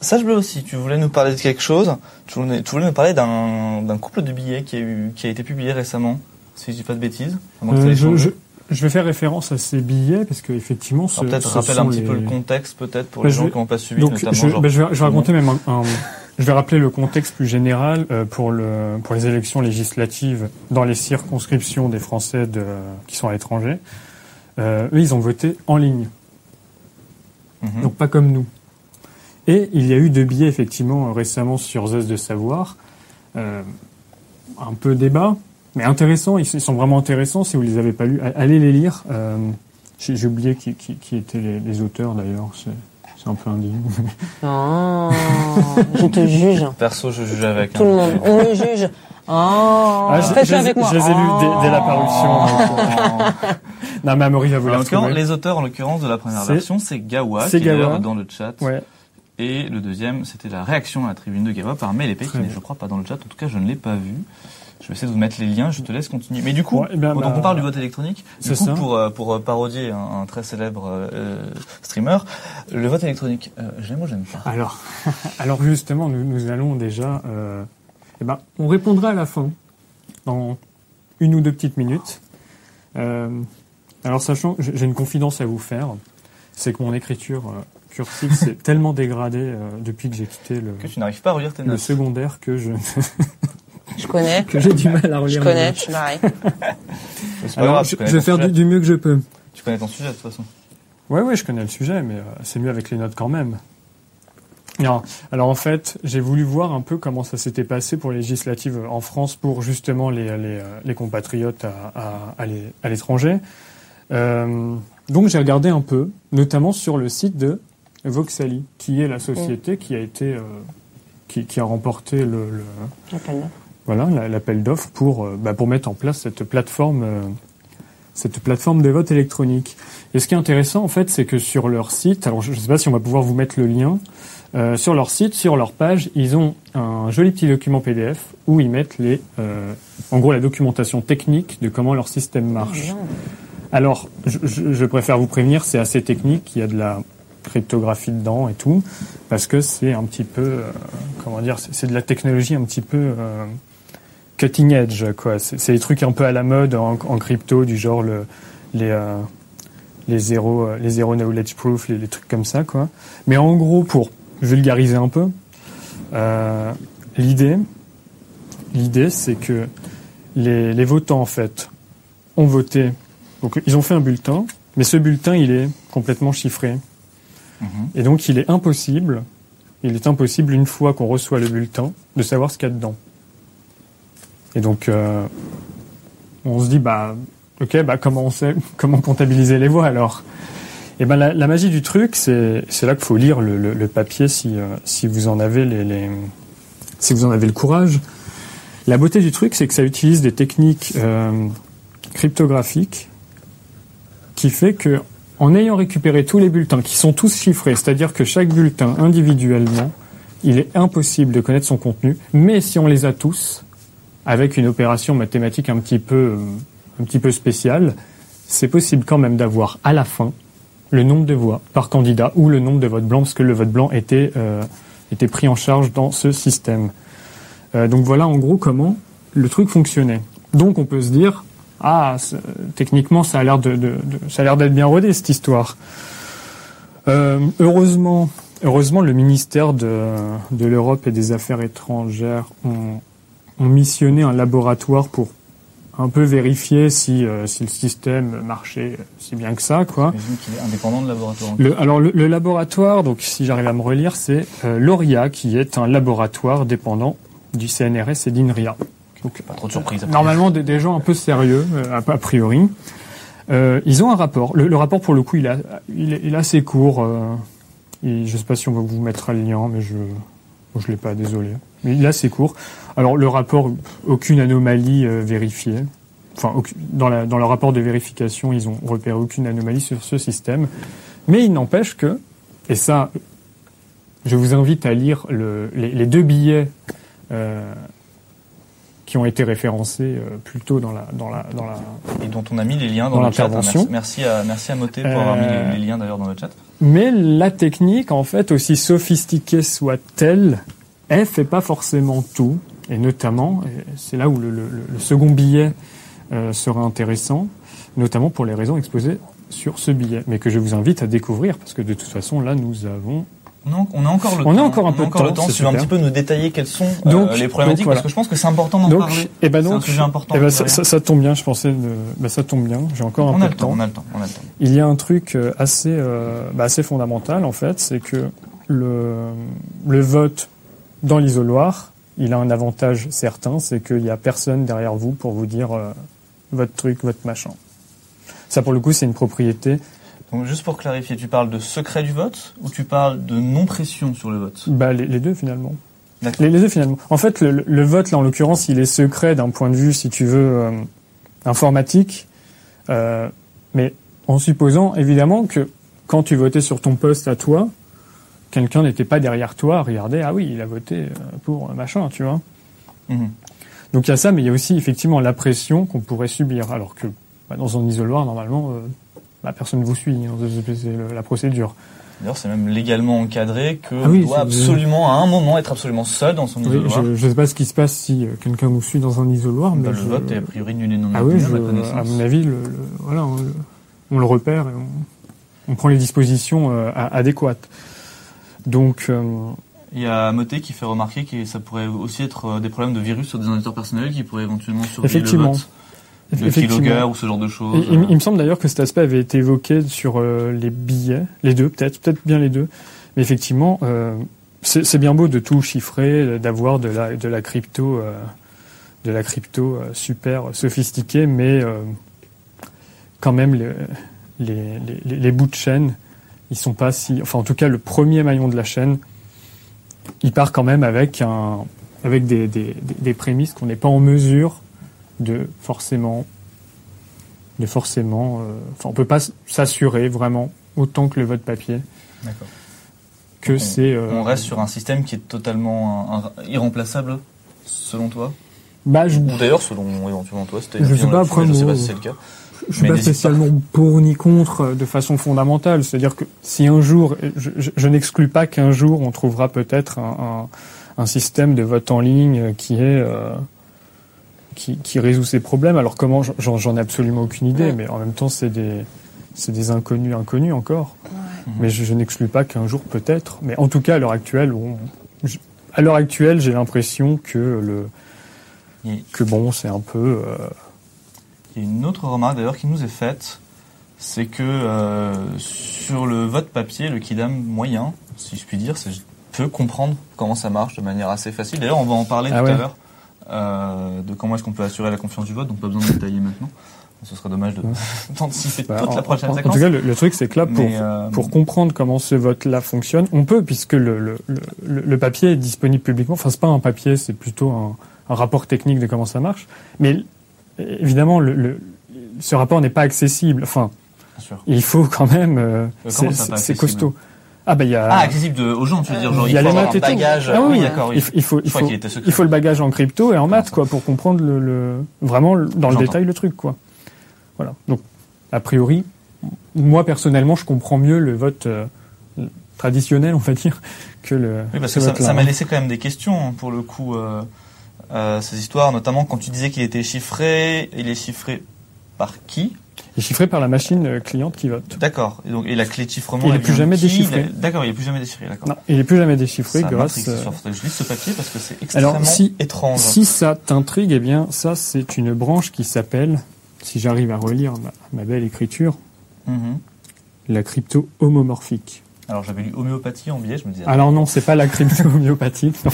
Sage Bleu aussi, tu voulais nous parler de quelque chose. Tu voulais, tu voulais nous parler d'un d'un couple de billets qui a, eu, qui a été publié récemment, si je dis pas de bêtises. Euh, je, changé. je- je vais faire référence à ces billets parce que effectivement, ce, peut-être sont un petit les- peu le contexte, peut-être pour Bah, les gens vais- qui n'ont pas suivi, Donc, notamment. je, genre, bah, je, vais, je vais comment- raconter même un, un- je vais rappeler le contexte plus général euh, pour le pour les élections législatives dans les circonscriptions des Français de, qui sont à l'étranger. Euh, eux, ils ont voté en ligne, Mhm. donc pas comme nous. Et il y a eu deux billets effectivement euh, récemment sur Zeus de savoir, euh, un peu débat, mais intéressant. Ils, sont vraiment intéressants. Si vous les avez pas lus, a- allez les lire. Euh, J'ai j'ai oublié qui, qui, qui étaient les, les auteurs d'ailleurs. C'est c'est un peu indigne. Oh, je te juge. Perso, je juge avec. Tout hein. le monde, on le juge. Oh, Ah, je- je les- avec moi. je les ai lus dès- dès la parution. Oh. non, mais Amaury va vous En les auteurs, en l'occurrence, de la première C'est- version, c'est Gawa, c'est qui est d'ailleurs Gawa. dans le chat. Ouais. Et le deuxième, c'était la réaction à la tribune de Gawa par Mélépé, qui n'est, je crois, pas dans le chat. En tout cas, je ne l'ai pas vu. Je vais essayer de vous mettre les liens, je te laisse continuer. Mais du coup, Ouais, eh ben, donc bah, on parle du vote électronique. Du c'est coup, ça. pour, euh, pour euh, parodier un, un très célèbre euh, streamer, le vote électronique, euh, j'aime ou j'aime pas? Alors, alors justement, nous, nous allons déjà. Euh, eh ben, on répondra à la fin, dans une ou deux petites minutes. Alors, sachant, que j'ai une confidence à vous faire, c'est que mon écriture cursive s'est tellement dégradée euh, depuis que j'ai quitté le, Que tu n'arrives pas à relire tes le notes. secondaire que je Je connais. que j'ai du mal à relire. Je connais, je suis pareil. C'est pas Alors, grave, je, vais faire du, mieux que je peux. Tu connais ton sujet, de toute façon. Ouais, ouais, je connais le sujet, mais euh, c'est mieux avec les notes quand même. Non. Alors en fait, j'ai voulu voir un peu comment ça s'était passé pour les législatives en France pour justement les, les, euh, les compatriotes à, à, à l'é- à l'étranger. Euh, donc j'ai regardé un peu, notamment sur le site de Voxali, qui est la société qui a été euh, qui, qui a remporté le, le- Appelle-le. voilà la- l'appel d'offres pour euh, bah, pour mettre en place cette plateforme euh, cette plateforme de vote électronique. Et ce qui est intéressant en fait, c'est que sur leur site, alors je ne sais pas si on va pouvoir vous mettre le lien, euh, sur leur site, sur leur page, ils ont un joli petit document PDF où ils mettent les, en gros la documentation technique de comment leur système marche. Alors, je préfère vous prévenir, c'est assez technique, il y a de la cryptographie dedans et tout, parce que c'est un petit peu, euh, comment dire, c'est de la technologie un petit peu euh, cutting edge, quoi. C'est des trucs un peu à la mode en, crypto, du genre le, les euh, les zéro euh, les zéro knowledge proof, les, les trucs comme ça, quoi. Mais en gros, pour vulgariser un peu, l'idée, l'idée, c'est que les, les votants en fait ont voté donc ils ont fait un bulletin, mais ce bulletin il est complètement chiffré. Mhm. Et donc il est impossible, il est impossible une fois qu'on reçoit le bulletin de savoir ce qu'il y a dedans. Et donc euh, on se dit bah ok bah comment on sait comment comptabiliser les voix alors? Et ben la, magie du truc c'est là qu'il faut lire le, papier si euh, si vous en avez les, les si vous en avez le courage. La beauté du truc c'est que ça utilise des techniques euh, cryptographiques qui fait que en ayant récupéré tous les bulletins qui sont tous chiffrés, c'est-à-dire que chaque bulletin individuellement, il est impossible de connaître son contenu, mais si on les a tous, avec une opération mathématique un petit peu, euh, un petit peu spéciale, c'est possible quand même d'avoir à la fin le nombre de voix par candidat ou le nombre de votes blancs, parce que le vote blanc était, euh, était pris en charge dans ce système. Euh, donc voilà en gros comment le truc fonctionnait. Donc on peut se dire, ah, techniquement, ça a l'air de, de- de- ça a l'air d'être bien rodé cette histoire. Euh, heureusement, heureusement, le ministère de, de l'Europe et des Affaires étrangères ont, ont missionné un laboratoire pour un peu vérifier si, euh, si le système marchait si bien que ça, quoi. J'imagine qu'il est indépendant de laboratoire. Le, alors le, le laboratoire, donc si j'arrive à me relire, c'est euh, l'ORIA qui est un laboratoire dépendant du CNRS et d'INRIA. Donc, Pas trop de surprise. après. normalement des, des gens un peu sérieux, euh, a, priori. Euh, ils ont un rapport. Le, le rapport, pour le coup, il, a, il, est, il est assez court. Euh, et je ne sais pas si on va vous mettre le lien, mais je je l'ai pas, désolé. Mais il est assez court. Alors le rapport, aucune anomalie euh, vérifiée. Enfin, aucune- dans, la, dans le rapport de vérification, ils ont repéré aucune anomalie sur ce système. Mais il n'empêche que, et ça, je vous invite à lire le, les, les deux billets qui ont été référencés euh, plus tôt dans la dans la dans la Et dont on a mis les liens dans, Dans le chat. hein. l'intervention. Merci, merci à, merci à Moté pour avoir mis Euh, les, les liens d'ailleurs dans le chat. Mais la technique, en fait, aussi sophistiquée soit-elle, elle fait pas forcément tout. Et notamment, c'est là où le, le- le second billet euh, sera intéressant, notamment pour les raisons exposées sur ce billet, mais que je vous invite à découvrir, parce que de toute façon, là, nous avons... Non, on a encore le On a encore un peu de le temps, tu veux un petit peu nous détailler quelles sont euh, Donc- les problématiques, donc voilà. parce que je pense que c'est important d'en parler. eh ben C'est un sujet important. eh ben ça, de ça- ça tombe bien, je pensais, de- bah, ça tombe bien, j'ai encore un on peu a de le temps, temps. on a le temps, on a le temps. Il y a un truc euh, assez, euh, bah, assez fondamental en fait, c'est que le, le vote dans l'isoloir, il a un avantage certain, c'est qu'il n'y a personne derrière vous pour vous dire euh, votre truc, votre machin. Ça pour le coup, c'est une propriété. Donc juste pour clarifier, tu parles de secret du vote ou tu parles de non-pression sur le vote? Bah, les, les deux finalement. Les, les deux finalement. En fait, le, le vote là en l'occurrence, il est secret d'un point de vue, si tu veux, euh, informatique, euh, mais en supposant évidemment que quand tu votais sur ton poste à toi, quelqu'un n'était pas derrière toi à regarder, ah oui, il a voté euh, pour machin, tu vois. Mhm. Donc il y a ça, mais il y a aussi effectivement la pression qu'on pourrait subir, alors que bah, dans un isoloir, normalement, euh, bah, personne ne vous suit, hein, c'est la procédure. D'ailleurs, c'est même légalement encadré que Ah oui, on doit absolument, à un moment, être absolument seul dans son Oui, isoloir. je ne sais pas ce qui se passe si euh, quelqu'un nous suit dans un isoloir, mais Bah, le je- vote est a priori nul et non Ah oui, je- à mon avis, le, le- voilà, on, le- on le repère et on, on prend les dispositions euh, adéquates. Donc, euh, Il y a Moté qui fait remarquer que ça pourrait aussi être euh, des problèmes de virus sur des ordinateurs personnels qui pourraient éventuellement surveiller Effectivement. le vote. Le effectivement. keylogger ou ce genre de Et choses. il, il me semble d'ailleurs que cet aspect avait été évoqué sur euh, les billets, les deux peut-être, peut-être bien les deux. Mais effectivement, euh, c'est bien beau de tout chiffrer, d'avoir de la, de la crypto, euh, de la crypto euh, super sophistiquée, mais euh, quand même les, les, les, les bouts de chaîne, ils sont pas si, enfin en tout cas le premier maillon de la chaîne, il part quand même avec un, avec des, des, des- des prémices qu'on n'est pas en mesure de forcément de forcément euh, enfin on peut pas s'assurer vraiment autant que le vote papier D'accord. que On- c'est euh, On reste sur un système qui est totalement un- un- irremplaçable, selon toi? Bah je, Ou d'ailleurs, selon éventuellement toi, c'était Je sais pas, après, je sais pas si c'est le cas. je suis mais pas spécialement pour ni contre euh, de façon fondamentale c'est à dire que si un jour je, je- je n'exclus pas qu'un jour on trouvera peut-être un, un, un système de vote en ligne qui est euh, qui, qui résout ces problèmes alors comment j'en j'en ai absolument aucune idée Ouais. mais en même temps c'est des c'est des inconnus inconnus encore Ouais. Mais je, je n'exclus pas qu'un jour peut-être. Mais en tout cas, à l'heure actuelle, on- je- à l'heure actuelle, j'ai l'impression que le que bon, c'est un peu. euh, il y a une autre remarque d'ailleurs qui nous est faite, c'est que euh, sur le vote papier, le Kidam moyen, si je puis dire, c'est je peux comprendre comment ça marche de manière assez facile. D'ailleurs, on va en parler Ah tout ouais. à l'heure euh, de comment est-ce qu'on peut assurer la confiance du vote, donc pas besoin de détailler maintenant. Ce serait dommage de Ouais. d'anticiper bah, toute en, la prochaine en- en séquence. tout cas, le, le truc, c'est que là, pour euh, pour comprendre comment ce vote-là fonctionne, on peut, puisque le, le, le, le papier est disponible publiquement. Enfin, c'est pas un papier, c'est plutôt un, un rapport technique de comment ça marche. Mais évidemment, le, ce rapport n'est pas accessible. Enfin, il faut quand même. euh, c'est costaud. Ah bah il y a. Ah, accessible de, aux gens, tu veux dire, genre il il, y a faut les maths et bagage. Ah oui, oui, d'accord, oui. Il, faut, il faut, il le bagage en crypto et en maths, ça. quoi, pour comprendre le, le- vraiment dans le détail le truc, quoi. Voilà. Donc, a priori, moi personnellement, je comprends mieux le vote euh, traditionnel, on va dire, que le. Oui, parce ce que ça m'a hein. laissé quand même des questions hein, pour le coup. Euh, euh, ces histoires, notamment quand tu disais qu'il était chiffré, il est chiffré par qui? Est chiffré par la machine euh, cliente qui vote. D'accord. Et donc et la clé de chiffrement. Il est elle plus jamais déchiffré. Il D'accord, il est plus jamais déchiffré. Non, il est plus jamais déchiffré Ça grâce. euh, je lise ce papier parce que c'est extrêmement Alors, si- étrange. Si ça t'intrigue, eh bien, ça, c'est une branche qui s'appelle, si j'arrive à relire ma, ma belle écriture, Mhm. la crypto homomorphique. Alors j'avais lu homéopathie en biais, je me disais. Alors non, c'est pas la crypto homéopathique. non.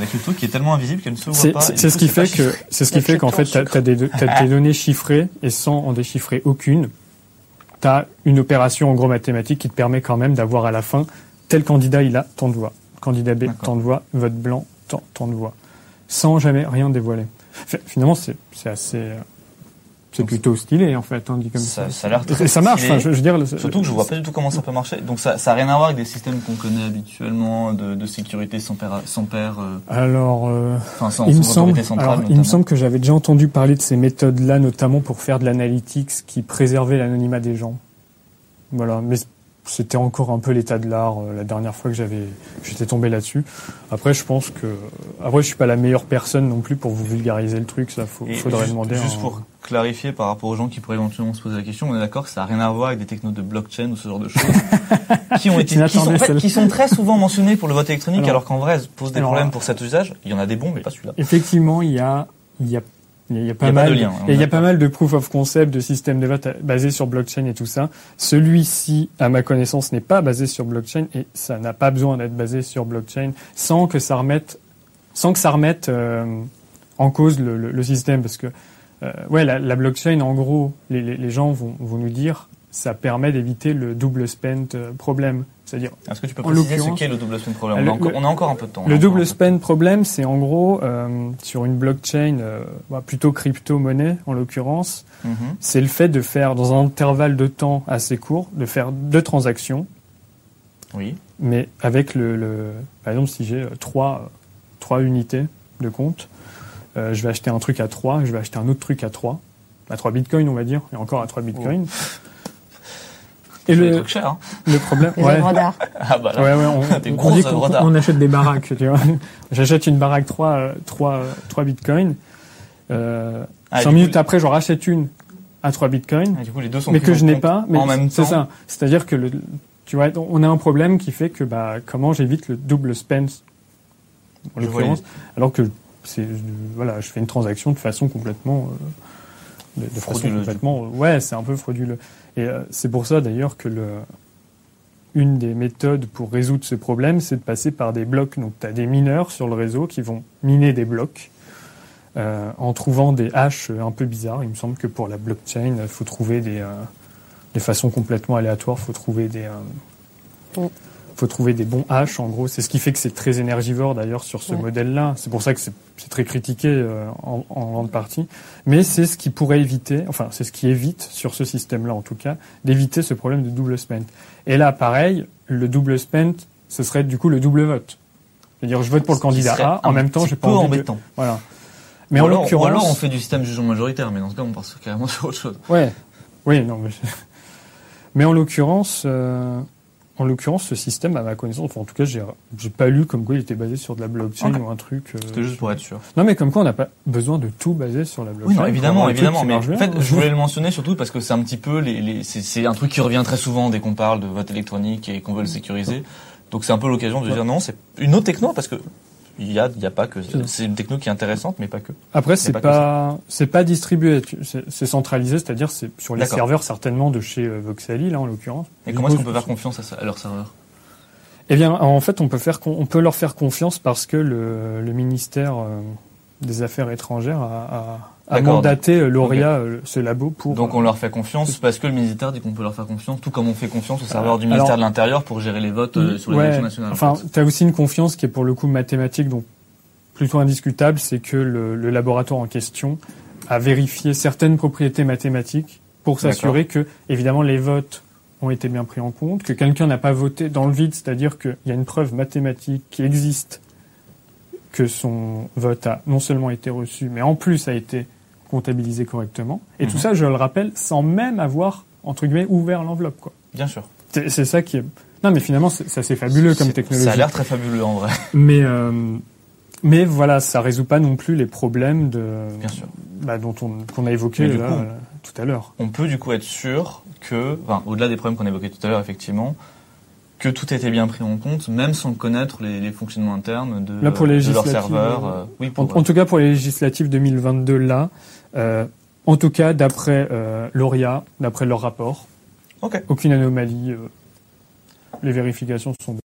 La crypto qui est tellement invisible qu'elle ne se voit C'est pas. ce qui fait que c'est ce qui La fait qu'en fait t'as as des, données chiffrées et sans en déchiffrer aucune, t'as une opération en gros mathématique qui te permet quand même d'avoir à la fin tel candidat il a tant de voix, candidat B D'accord. tant de voix, vote blanc tant, tant de voix, sans jamais rien dévoiler. Fi- Finalement c'est c'est assez euh, C'est plutôt stylé en fait, hein, dit comme ça. Ça, ça a l'air très ça marche. Enfin, je, je veux dire, Surtout que je vois pas du tout comment ça peut marcher. Donc ça, ça a rien à voir avec des systèmes qu'on connaît habituellement de, de sécurité sans père, sans père, euh, Alors, euh, enfin sans, il me semble, autorité centrale. alors, il me semble que j'avais déjà entendu parler de ces méthodes-là, notamment pour faire de l'analytics qui préservait l'anonymat des gens. Voilà, mais c'était encore un peu l'état de l'art euh, la dernière fois que j'avais, j'étais tombé là-dessus. Après, je pense que, après, je suis pas la meilleure personne non plus pour vous vulgariser le truc. Ça, faut, faudrait juste, demander. juste un- pour clarifier par rapport aux gens qui pourraient éventuellement se poser la question, on est d'accord que ça n'a rien à voir avec des technos de blockchain ou ce genre de choses qui ont été, qui sont, qui sont très souvent mentionnés pour le vote électronique, alors, Alors- qu'en vrai, elles posent des alors, problèmes pour cet usage. Il y en a des bons, mais pas celui-là. Effectivement, il y a, il y a, il y a pas Il y a pas mal, de lien, et il y a pas mal de proof of concept de systèmes de vote basés sur blockchain et tout ça. Celui-ci, à ma connaissance, n'est pas basé sur blockchain et ça n'a pas besoin d'être basé sur blockchain sans que ça remette, sans que ça remette euh, en cause le, le- le système parce que euh, ouais, la, la blockchain, en gros, les, les, les gens vont, vont nous dire, ça permet d'éviter le double spend euh, problème. C'est-à-dire, Est-ce que tu peux En préciser ce qu'est le double spend problème? on, a encore, le- on a encore un peu de temps. le un double spend problème, c'est en gros euh, sur une blockchain, euh, bah, plutôt crypto-monnaie en l'occurrence. Mhm. c'est le fait de faire dans un intervalle de temps assez court, de faire deux transactions, Oui. mais avec le, le par exemple si j'ai trois trois unités de compte, euh, je vais acheter un truc à 3, je vais acheter un autre truc à 3, à 3 bitcoins on va dire, et encore à 3 bitcoins. Et C'est des le, trucs chers, hein. le problème, Les ouais, d'art. Ah bah là. Ouais, ouais, on, Des on on achète des baraques, tu vois. J'achète une baraque 3, euh, 3, euh, 3 bitcoins. Euh, Ah, 5 du minutes coup, après, j'en rachète une à 3 bitcoins, Ah, du coup, les deux sont mais que je n'ai pas. Mais en même c'est temps. ça. C'est-à-dire que le, tu vois, on a un problème qui fait que, bah, comment j'évite le double spend, en l'occurrence, alors que c'est, voilà, je fais une transaction de façon complètement, euh, de, de façon complètement, ouais, c'est un peu frauduleux. Et euh, c'est pour ça d'ailleurs que le, une des méthodes pour résoudre ce problème, c'est de passer par des blocs. Donc, tu as des mineurs sur le réseau qui vont miner des blocs euh, en trouvant des hashes un peu bizarres. Il me semble que pour la blockchain, il faut trouver des, euh, des façons complètement aléatoires. Il faut trouver des, euh, Mm. Faut trouver des bons hashes. En gros, c'est ce qui fait que c'est très énergivore d'ailleurs sur ce Ouais. modèle-là. C'est pour ça que c'est très critiqué euh, en, en grande partie. Mais c'est ce qui pourrait éviter, enfin, c'est ce qui évite sur ce système-là en tout cas, d'éviter ce problème de double spend. Et là, pareil, le double spend, ce serait du coup le double vote. C'est-à-dire, je vote pour le candidat A, en même temps, j'ai pas peu envie de... embêtant. Voilà. Mais ou, en alors, ou l'occurrence, alors on fait du système jugeant majoritaire, mais dans ce cas on passe carrément sur autre chose. ouais, oui, non, mais, mais en l'occurrence, euh, en l'occurrence, ce système, à ma connaissance, enfin, en tout cas, j'ai, j'ai pas lu comme quoi il était basé sur de la blockchain ou un truc. euh, C'était juste pour être sûr. Non, mais comme quoi, on n'a pas besoin de tout baser sur la blockchain. Oui, non, évidemment, évidemment. Mais en fait, je voulais le mentionner surtout parce que c'est un petit peu les, les c'est, c'est un truc qui revient très souvent dès qu'on parle de vote électronique et qu'on veut le sécuriser. Donc c'est un peu l'occasion de Ouais. dire non, c'est une autre techno parce que il y a, il y a pas que, C'est une techno qui est intéressante, mais pas que. Après, c'est pas pas, c'est pas distribué, c'est centralisé, c'est-à-dire c'est sur les serveurs certainement de chez euh, Voxali, là en l'occurrence. Et comment est-ce qu'on peut faire confiance à, ça- à leur serveur? Eh bien, en fait, on peut faire, on peut leur faire confiance parce que le, le ministère euh, des Affaires étrangères a, a, a mandaté euh, Lauria, euh, ce labo, pour. Donc on leur fait confiance parce que le ministère dit qu'on peut leur faire confiance, tout comme on fait confiance au serveur du alors- ministère de l'Intérieur pour gérer les votes euh, sur les Ouais, élections nationales. en Enfin, fait. tu as aussi une confiance qui est pour le coup mathématique, donc plutôt indiscutable, c'est que le, le laboratoire en question a vérifié certaines propriétés mathématiques pour s'assurer que, évidemment, les votes ont été bien pris en compte, que quelqu'un n'a pas voté dans le vide, c'est-à-dire qu'il y a une preuve mathématique qui existe que son vote a non seulement été reçu, mais en plus a été comptabilisé correctement. Et Mhm. tout ça, je le rappelle, sans même avoir, entre guillemets, ouvert l'enveloppe. quoi. Bien sûr. C'est ça qui est... Non, mais finalement, c'est c'est assez fabuleux comme technologie. Ça a l'air très fabuleux en vrai. Mais, euh, mais voilà, ça résout pas non plus les problèmes de, Bien sûr. bah, dont on, qu'on a évoqué Mais du là, coup- euh, tout à l'heure. on peut du coup être sûr que, enfin, au-delà des problèmes qu'on évoquait tout à l'heure, effectivement, que tout été bien pris en compte, même sans connaître les, les fonctionnements internes de, Là, pour les de leur législatives, serveur. euh, euh, oui, En, pour, en tout cas, pour les législatives 2022, là, euh, en tout cas, d'après euh, Lauria, d'après leur rapport, Ok. aucune anomalie. euh, les vérifications sont